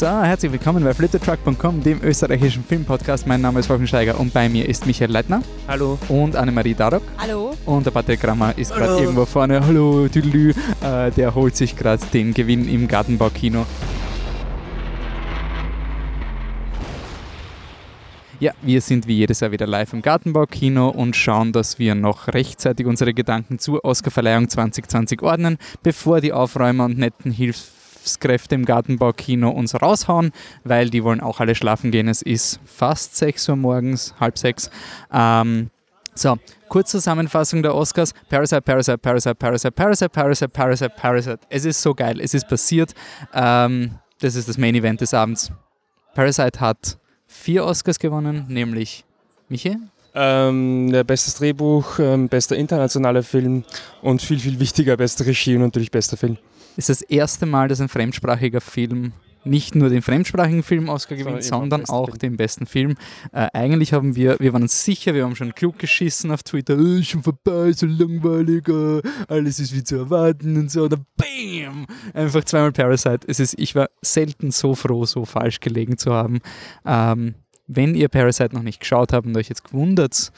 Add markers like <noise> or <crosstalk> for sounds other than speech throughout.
So, herzlich willkommen bei flittertruck.com, dem österreichischen Filmpodcast. Mein Name ist Wolfgang Steiger und bei mir ist Michael Leitner. Hallo. Und Annemarie Darok. Hallo. Und der Patrick Grammer ist gerade irgendwo vorne. Hallo, tüdelü. Äh, der holt sich gerade den Gewinn im Gartenbaukino. Ja, wir sind wie jedes Jahr wieder live im Gartenbaukino und schauen, dass wir noch rechtzeitig unsere Gedanken zur Oscarverleihung 2020 ordnen, bevor die Aufräumer und netten Hilfskräfte im Gartenbaukino uns raushauen, weil die wollen auch alle schlafen gehen. Es ist fast 6 Uhr morgens, halb sechs. Ähm, so, Kurzzusammenfassung der Oscars. Parasite, Parasite, Parasite, Parasite, Parasite, Parasite, Parasite, Parasite. Es ist so geil, es ist passiert. Ähm, das ist das Main Event des Abends. Parasite hat vier Oscars gewonnen, nämlich Michi? Ähm, bestes Drehbuch, ähm, bester internationaler Film und viel, viel wichtiger, beste Regie und natürlich bester Film. Ist das erste Mal, dass ein fremdsprachiger Film nicht nur den fremdsprachigen Film Oscar gewinnt, sondern, auch Film. den besten Film. Äh, eigentlich haben wir, wir waren uns sicher, wir haben schon klug geschissen auf Twitter, äh, schon vorbei, so langweilig, äh, alles ist wie zu erwarten und so, dann BAM! Einfach zweimal Parasite. Es ist, ich war selten so froh, so falsch gelegen zu haben. Ähm, wenn ihr Parasite noch nicht geschaut habt und euch jetzt gewundert,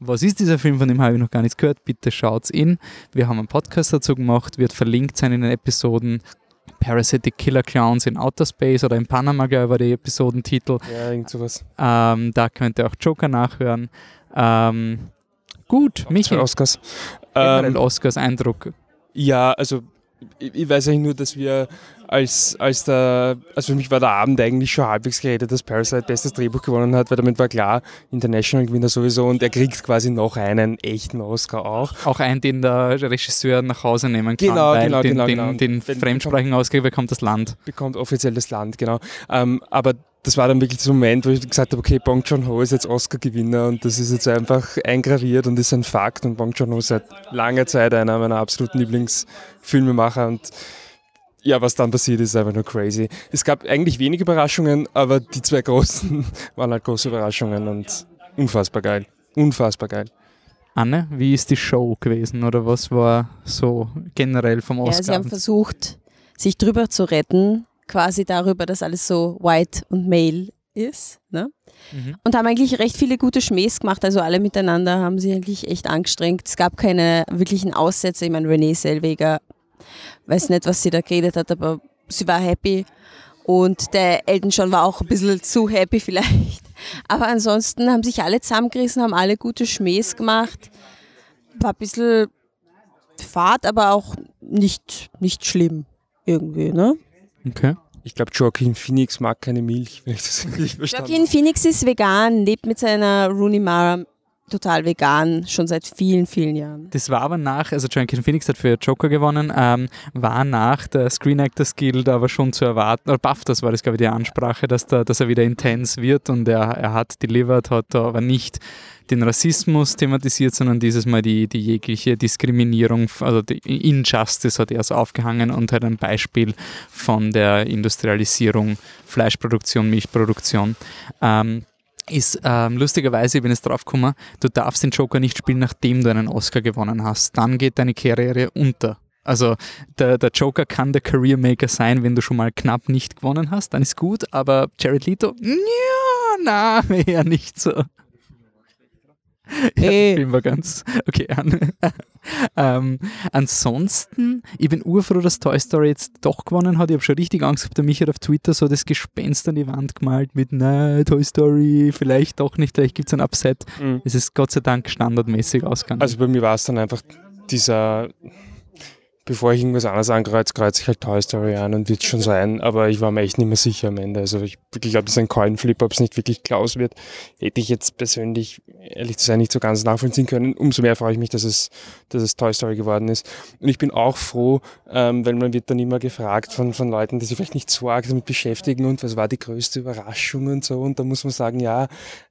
was ist dieser Film, von dem habe ich noch gar nichts gehört, bitte schaut's in. Wir haben einen Podcast dazu gemacht, wird verlinkt sein in den Episoden. Parasitic Killer Clowns in Outer Space oder in Panama, glaube ich, war der Episodentitel. Ja, irgend sowas. Ähm, da könnt ihr auch Joker nachhören. Ähm, gut, Michi. Oscars. Ähm, Oscars Eindruck. Ja, also ich, ich weiß eigentlich nur, dass wir als, als der, also für mich war der Abend eigentlich schon halbwegs geredet, dass Parasite bestes Drehbuch gewonnen hat, weil damit war klar, International Gewinner sowieso und er kriegt quasi noch einen echten Oscar auch. Auch einen, den der Regisseur nach Hause nehmen kann, genau, weil genau, den, genau, den, genau. den, den fremdsprachigen Oscar bekommt das Land. Bekommt offiziell das Land, genau. Ähm, aber das war dann wirklich der Moment, wo ich gesagt habe, okay, Bong Joon-ho ist jetzt Oscar-Gewinner und das ist jetzt einfach eingraviert und ist ein Fakt und Bong Joon-ho ist seit langer Zeit einer meiner absoluten Lieblingsfilmemacher und ja, was dann passiert ist, einfach nur crazy. Es gab eigentlich wenig Überraschungen, aber die zwei großen <laughs> waren halt große Überraschungen und unfassbar geil. Unfassbar geil. Anne, wie ist die Show gewesen oder was war so generell vom Oscar? Ja, sie haben versucht, sich drüber zu retten, quasi darüber, dass alles so white und male ist. Ne? Mhm. Und haben eigentlich recht viele gute Schmähs gemacht. Also alle miteinander haben sich eigentlich echt angestrengt. Es gab keine wirklichen Aussätze. Ich meine, Renee Selweger, weiß nicht, was sie da geredet hat, aber sie war happy. Und der Elton John war auch ein bisschen zu happy <laughs> vielleicht. Aber ansonsten haben sich alle zusammengerissen, haben alle gute Schmähs gemacht. War ein bisschen fad, aber auch nicht, nicht schlimm irgendwie, ne? Okay. Ich glaube, Joaquin Phoenix mag keine Milch, wenn ich das <laughs> richtig verstanden Joaquin Phoenix ist vegan, lebt mit seiner Rooney Mara total vegan, schon seit vielen, vielen Jahren. Das war aber nach, also Joaquin Phoenix hat für Joker gewonnen, ähm, war nach der Screen Actors Guild aber schon zu erwarten, oder BAFTAs war das, glaube ich, die Ansprache, dass, da, dass er wieder intens wird und er, er hat delivered, hat aber nicht den Rassismus thematisiert, sondern dieses Mal die, die jegliche Diskriminierung, also die Injustice hat er so aufgehangen und hat ein Beispiel von der Industrialisierung, Fleischproduktion, Milchproduktion. Ähm, ist ähm, lustigerweise, ich bin jetzt drauf gekommen, du darfst den Joker nicht spielen, nachdem du einen Oscar gewonnen hast. Dann geht deine Karriere unter. Also der, der Joker kann der Career Maker sein, wenn du schon mal knapp nicht gewonnen hast, dann ist gut, aber Jared Leto, ja, na, <laughs> eher nicht so. Ja, der Film war ganz <laughs> okay an. <laughs> ähm, ansonsten, ich bin urfroh, dass Toy Story jetzt doch gewonnen hat. Ich habe schon richtig Angst gehabt, der Michael auf Twitter so das Gespenst an die Wand gemalt mit, na, Toy Story, vielleicht doch nicht, vielleicht gibt es ein Upset. Mhm. Es ist Gott sei Dank standardmäßig ausgegangen. Also bei mir war es dann einfach dieser bevor ich irgendwas anderes ankreuze, kreuze ich halt Toy Story an und wird schon sein, aber ich war mir echt nicht mehr sicher am Ende. Also ich glaube, das ist ein Coinflip, ob es nicht wirklich Klaus wird, hätte ich jetzt persönlich, ehrlich zu sein, nicht so ganz nachvollziehen können. Umso mehr freue ich mich, dass es, dass es Toy Story geworden ist. Und ich bin auch froh, ähm, weil man wird dann immer gefragt von, von Leuten, die sich vielleicht nicht so arg damit beschäftigen und was war die größte Überraschung und so. Und da muss man sagen, ja,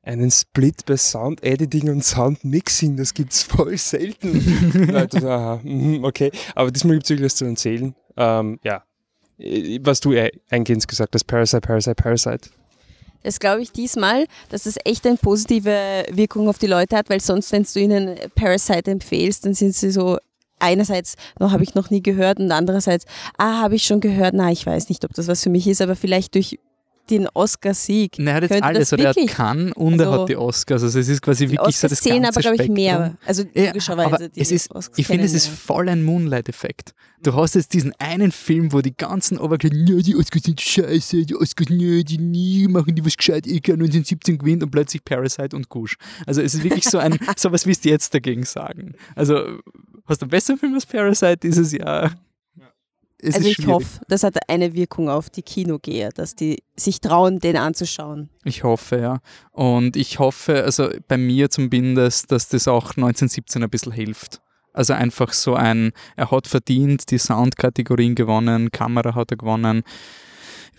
einen Split bei Sound Editing und Sound Mixing, das gibt's voll selten. <laughs> Leute, so, aha, mhm, okay. Aber diesmal gibt es wirklich was zu erzählen. Ähm, ja, was du eingehend gesagt hast, Parasite, Parasite, Parasite. Das glaube ich diesmal, dass es echt eine positive Wirkung auf die Leute hat, weil sonst, wenn du ihnen Parasite empfehlst, dann sind sie so einerseits noch habe ich noch nie gehört und andererseits, ah, habe ich schon gehört, na, ich weiß nicht, ob das was für mich ist, aber vielleicht durch den Oscar-Sieg. Nein, er hat jetzt Könnte alles. Oder er hat Cannes und er Also, hat die Oscars. Also es ist quasi wirklich so das ganze aber, glaube ich, mehr. Also Ja, logischerweise. aber die es ist, Oscars ich finde, es ist voll ein Moonlight-Effekt. Du hast jetzt diesen einen Film, wo die ganzen Oberkleiden, ja, die Oscars sind scheiße, die Oscars, nö, die nie machen die was gescheit, ich kann 1917 gewinnt und plötzlich Parasite und Gush. Also es ist wirklich so ein, <laughs> sowas willst du jetzt dagegen sagen. Also hast du einen besseren Film als Parasite dieses Jahr? Es Also ich schwierig. hoffe, das hat eine Wirkung auf die Kinogeher, dass die sich trauen, den anzuschauen. Ich hoffe, ja. Und ich hoffe, also bei mir zumindest, dass das auch 1917 ein bisschen hilft. Also einfach so ein, er hat verdient, die Soundkategorien gewonnen, Kamera hat er gewonnen.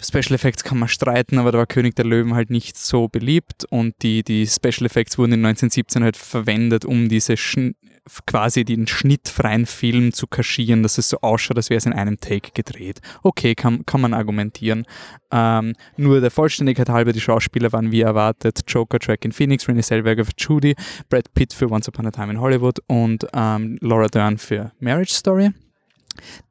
Special Effects kann man streiten, aber da war König der Löwen halt nicht so beliebt und die, die Special Effects wurden in 1917 halt verwendet, um diese Schn quasi den schnittfreien Film zu kaschieren, dass es so ausschaut, als wäre es in einem Take gedreht. Okay, kann, kann man argumentieren. Ähm, nur der Vollständigkeit halber, die Schauspieler waren wie erwartet Joker, Track in Phoenix, Renée Zellweger für Judy, Brad Pitt für Once Upon a Time in Hollywood und ähm, Laura Dern für Marriage Story.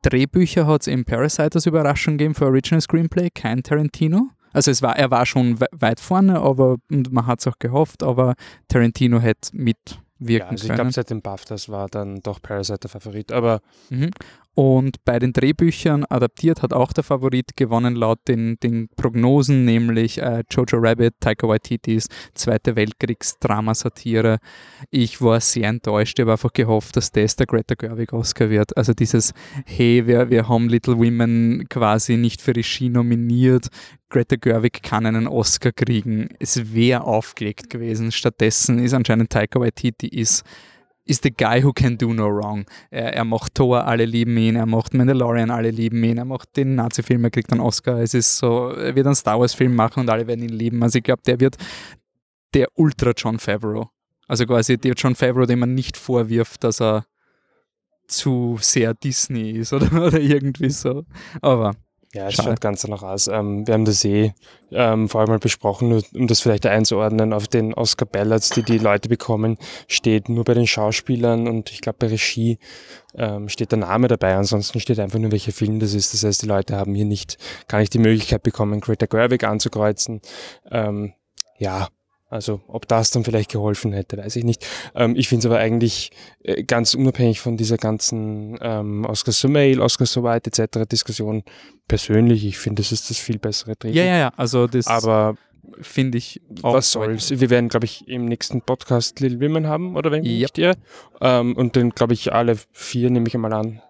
Drehbücher hat es im Parasite als Überraschung gegeben für Original Screenplay, kein Tarantino. Also es war, er war schon we weit vorne, aber man hat es auch gehofft, aber Tarantino hätte mitwirken Ja, also ich können. glaube, seit dem BAFTAs war dann doch Parasite der Favorit. Aber Mhm. Und bei den Drehbüchern adaptiert hat auch der Favorit gewonnen laut den, den Prognosen, nämlich äh, Jojo Rabbit, Taika Waititis Zweite Weltkriegsdramasatire. Ich war sehr enttäuscht, ich habe einfach gehofft, dass das der Greta Gerwig Oscar wird. Also dieses, hey, wir, wir haben Little Women quasi nicht für Regie nominiert, Greta Gerwig kann einen Oscar kriegen. Es wäre aufgelegt gewesen. Stattdessen ist anscheinend Taika Waititi ist ist the guy who can do no wrong. Er, er macht Thor, alle lieben ihn, er macht Mandalorian, alle lieben ihn, er macht den Nazi-Film, er kriegt einen Oscar. Es ist so, er wird einen Star Wars-Film machen und alle werden ihn lieben. Also ich glaube, der wird der Ultra John Favreau. Also quasi der John Favreau, dem man nicht vorwirft, dass er zu sehr Disney ist oder, <laughs> oder irgendwie so. Aber ja, es schaut ganz danach aus. Ähm, wir haben das eh ähm, vorher mal besprochen, um das vielleicht einzuordnen, auf den Oscar Ballots, die die Leute bekommen, steht nur bei den Schauspielern und ich glaube bei Regie ähm, steht der Name dabei, ansonsten steht einfach nur, welcher Film das ist. Das heißt, die Leute haben hier nicht, gar nicht die Möglichkeit bekommen, Greta Gerwig anzukreuzen. Ähm, ja, also ob das dann vielleicht geholfen hätte, weiß ich nicht. Ähm, ich finde es aber eigentlich äh, ganz unabhängig von dieser ganzen ähm, Oscar so Male, Oscar so White etc. Diskussion persönlich, ich finde, das ist das viel bessere Drehbuch. ja, ja, ja, also das Aber finde ich auch. was soll's? Wir werden, glaube ich, im nächsten Podcast Little Women haben, oder wenn Yep. nicht irre. Ähm, und dann, glaube ich, alle vier, nehme ich einmal an,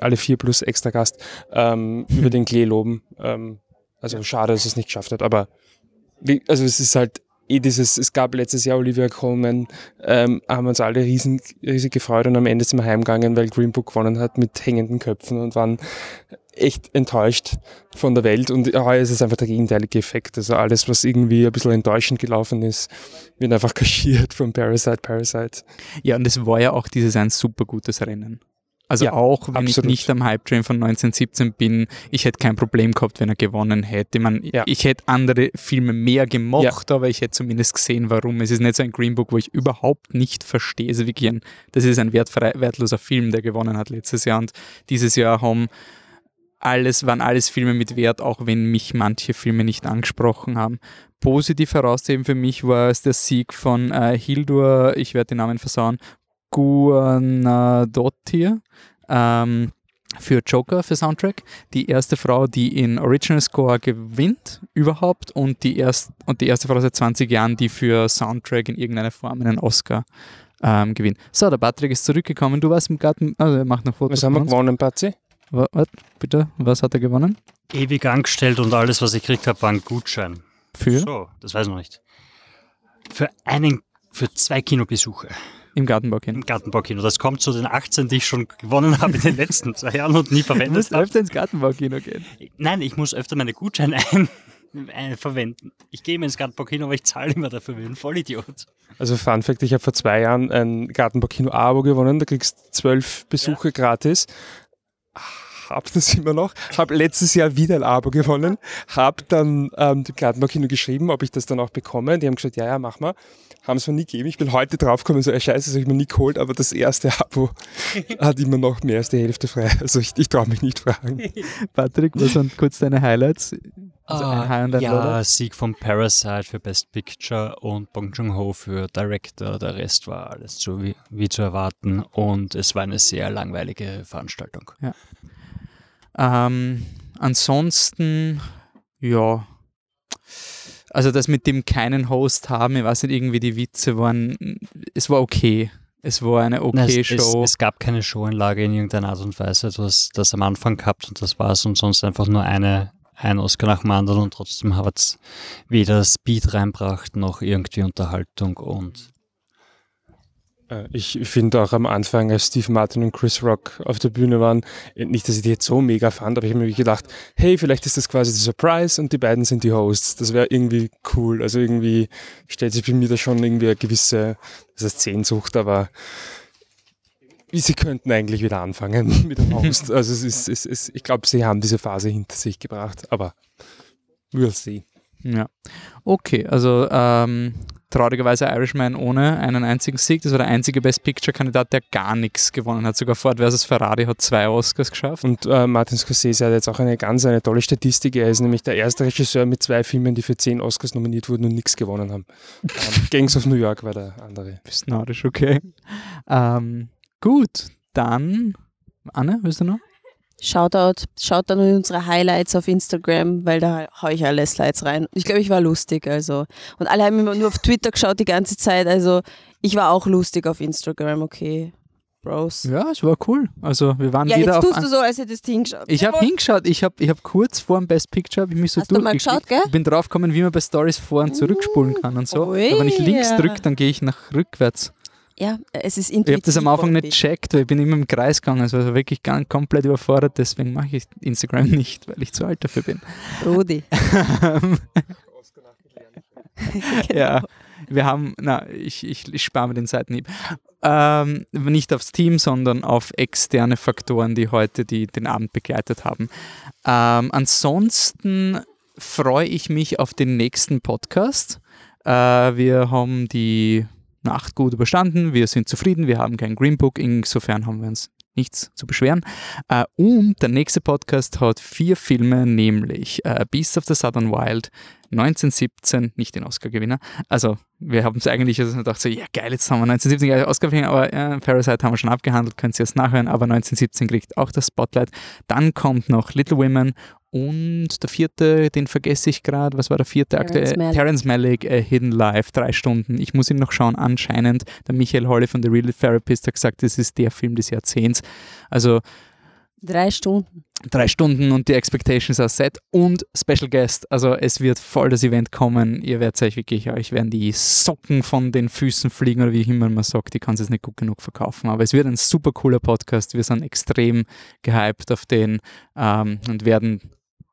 alle vier plus extra Gast, ähm, über den Klee loben. Ähm, also schade, dass es nicht geschafft hat, aber also es ist halt eh dieses, es gab letztes Jahr Olivia Colman, ähm, haben uns alle riesen, riesig gefreut und am Ende sind wir heimgegangen, weil Green Book gewonnen hat mit hängenden Köpfen und waren echt enttäuscht von der Welt und heuer ist es einfach der gegenteilige Effekt. Also alles, was irgendwie ein bisschen enttäuschend gelaufen ist, wird einfach kaschiert von Parasite, Parasite. Ja, und es war ja auch dieses ein super gutes Rennen. Also Ja, auch wenn absolut. ich nicht am Hype-Train von 1917 bin, ich hätte kein Problem gehabt, wenn er gewonnen hätte. Ich, mein, Ja. ich hätte andere Filme mehr gemocht, aber ich hätte zumindest gesehen, warum. Es ist nicht so ein Green Book, wo ich überhaupt nicht verstehe. Also wirklich ein, das ist ein wertfrei, wertloser Film, der gewonnen hat letztes Jahr. Und dieses Jahr haben alles, waren alles Filme mit Wert, auch wenn mich manche Filme nicht angesprochen haben. Positiv herauszuheben für mich war es der Sieg von äh, Hildur, ich werde den Namen versauen, Guanadottir ähm, für Joker für Soundtrack. Die erste Frau, die in Original Score gewinnt überhaupt und die, erst, und die erste Frau seit 20 Jahren, die für Soundtrack in irgendeiner Form einen Oscar ähm, gewinnt. So, der Patrick ist zurückgekommen. Du warst im Garten, also er macht noch Fotos. Was haben wir gewonnen, Patsy? Wa- Warte, bitte, was hat er gewonnen? ewig angestellt und alles, was ich gekriegt habe, war ein Gutschein. Für? So, das weiß ich noch nicht. Für einen, für zwei Kinobesuche Im Gartenbaukind. im Gartenbaukino. Das kommt zu den 18, die ich schon gewonnen habe in den letzten <laughs> zwei Jahren und nie Du verwendet musst habe. öfter ins Gartenbaukino gehen. Nein, ich muss öfter meine Gutscheine <laughs> ein, ein, verwenden. Ich gehe immer ins Gartenbaukino, aber ich zahle immer dafür wie ein Vollidiot. Also Fun Fact, ich habe vor zwei Jahren ein Gartenbaukino-Abo gewonnen, da kriegst du zwölf Besuche gratis. Hab das immer noch, hab letztes Jahr wieder ein Abo gewonnen, hab dann ähm, dem Gartenbaukino geschrieben, ob ich das dann auch bekomme. Die haben gesagt, ja, ja, mach mal. Haben es mir nie gegeben. Ich bin heute draufgekommen, so, ja, scheiße, das habe ich mir nie geholt, aber das erste <laughs> Abo hat immer noch mehr als die Hälfte frei. Also ich, ich traue mich nicht fragen. <laughs> Patrick, was sind kurz deine Highlights? Also Ah, ein High ja, Sieg von Parasite für Best Picture und Bong Joon-ho für Director. Der Rest war alles so wie, wie zu erwarten und es war eine sehr langweilige Veranstaltung. Ähm, ansonsten, ja. Also das mit dem keinen Host haben, ich weiß nicht, irgendwie die Witze waren, es war okay. Es war eine okay es, Show. Es, es gab keine Showeinlage in irgendeiner Art und Weise. Du hast das am Anfang gehabt und das war es und sonst einfach nur eine, ein Oscar nach dem anderen und trotzdem hat es weder Speed reinbracht noch irgendwie Unterhaltung und Ich finde auch am Anfang, als Steve Martin und Chris Rock auf der Bühne waren, äh, nicht, dass ich die jetzt so mega fand, aber ich habe mir gedacht, hey, vielleicht ist das quasi der Surprise und die beiden sind die Hosts. Das wäre irgendwie cool. Also irgendwie stellt sich bei mir da schon irgendwie eine gewisse, das heißt Sehnsucht, aber sie könnten eigentlich wieder anfangen <laughs> mit dem Host. Also es ist, es ist ich glaube, sie haben diese Phase hinter sich gebracht, aber we'll see. Ja. Okay, also ähm, traurigerweise Irishman ohne einen einzigen Sieg. Das war der einzige Best Picture-Kandidat, der gar nichts gewonnen hat. Sogar Ford vs. Ferrari hat zwei Oscars geschafft. Und äh, Martin Scorsese hat jetzt auch eine ganz eine tolle Statistik. Er ist nämlich der erste Regisseur mit zwei Filmen, die für zehn Oscars nominiert wurden und nichts gewonnen haben. ähm, <laughs> Gangs of New York war der andere. Bist narrisch, okay. Ähm, gut, dann. Anne, willst du noch? Shoutout, schaut dann in unsere Highlights auf Instagram, weil da hau ich alle Slides rein. Ich glaube, ich war lustig, also. Und alle haben immer nur auf Twitter geschaut die ganze Zeit, also ich war auch lustig auf Instagram, okay. Bros. Ja, es war cool. Also, wir waren Ja, wieder jetzt auf. tust an- du so, als hättest du hingeschaut. Ich habe hingeschaut, ich habe ich hab kurz vor dem Best Picture, ich mich so Hast du mal geschaut, gell? Ich bin draufgekommen, wie man bei Stories vor- und zurückspulen kann und so. Aber wenn ich links drücke, dann gehe ich nach rückwärts. Ja, es ist Ich habe das am intuitiv Anfang nicht gecheckt, weil ich bin immer im Kreis gegangen. Also war wirklich ganz, komplett überfordert, deswegen mache ich Instagram <laughs> nicht, weil ich zu alt dafür bin. Rudi. <laughs> Ja, wir haben, na, ich, ich, ich spare mir den Seitenhieb. Ähm, nicht aufs Team, sondern auf externe Faktoren, die heute die, den Abend begleitet haben. Ähm, ansonsten freue ich mich auf den nächsten Podcast. Äh, wir haben die Nacht gut überstanden, wir sind zufrieden, wir haben kein Green Book, insofern haben wir uns nichts zu beschweren. Äh, und der nächste Podcast hat vier Filme, nämlich äh, Beasts of the Southern Wild, 1917, nicht den Oscar-Gewinner. Also, wir haben es eigentlich also gedacht, so, ja geil, jetzt haben wir 1917 gleich Oscar-Gewinner, aber äh, Parasite haben wir schon abgehandelt, könnt ihr erst nachhören, aber 1917 kriegt auch das Spotlight. Dann kommt noch Little Women und der vierte, den vergesse ich gerade, was war der vierte Terrence aktuell? Malick. Terrence Malick, äh, Hidden Life, drei Stunden. Ich muss ihn noch schauen, anscheinend. Der Michael Holle von The Real Therapist hat gesagt, das ist der Film des Jahrzehnts. Also Drei Stunden. drei Stunden und die Expectations are set und Special Guest. Also es wird voll das Event kommen. Ihr werdet euch wirklich, euch werden die Socken von den Füßen fliegen oder wie immer man sagt. Ich kann es jetzt nicht gut genug verkaufen. Aber es wird ein super cooler Podcast. Wir sind extrem gehypt auf den ähm, und werden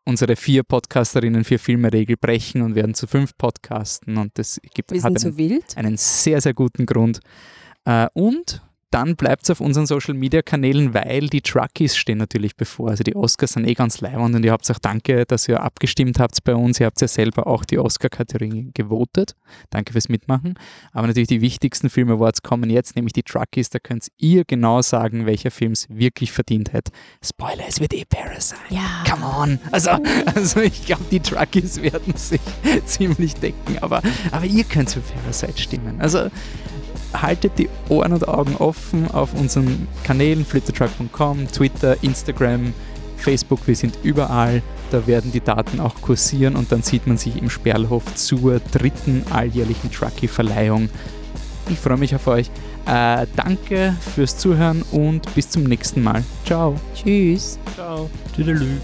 unsere vier Podcasterinnen vier Filme-Regel brechen und werden zu fünf podcasten und das gibt Wir sind einen, so wild. einen sehr, sehr guten Grund. Äh, und dann bleibt es auf unseren Social Media Kanälen, weil die Truckies stehen natürlich bevor. Also die Oscars sind eh ganz leibend und ihr habt auch danke, dass ihr abgestimmt habt bei uns. Ihr habt ja selber auch die Oscar-Kategorien gewotet. Danke fürs Mitmachen. Aber natürlich die wichtigsten Film Awards kommen jetzt, nämlich die Truckies. Da könnt ihr genau sagen, welcher Film es wirklich verdient hat. Spoiler, es wird eh Parasite. Ja. Come on. Also, also ich glaube, die Truckies werden sich <laughs> ziemlich decken, aber, aber ihr könnt für Parasite stimmen. Also haltet die Ohren und Augen offen auf unseren Kanälen flittertruck.com, Twitter, Instagram, Facebook, wir sind überall. Da werden die Daten auch kursieren und dann sieht man sich im Sperlhof zur dritten alljährlichen Trucky-Verleihung. Ich freue mich auf euch. Äh, danke fürs Zuhören und bis zum nächsten Mal. Ciao. Tschüss. Ciao. Tüdelü.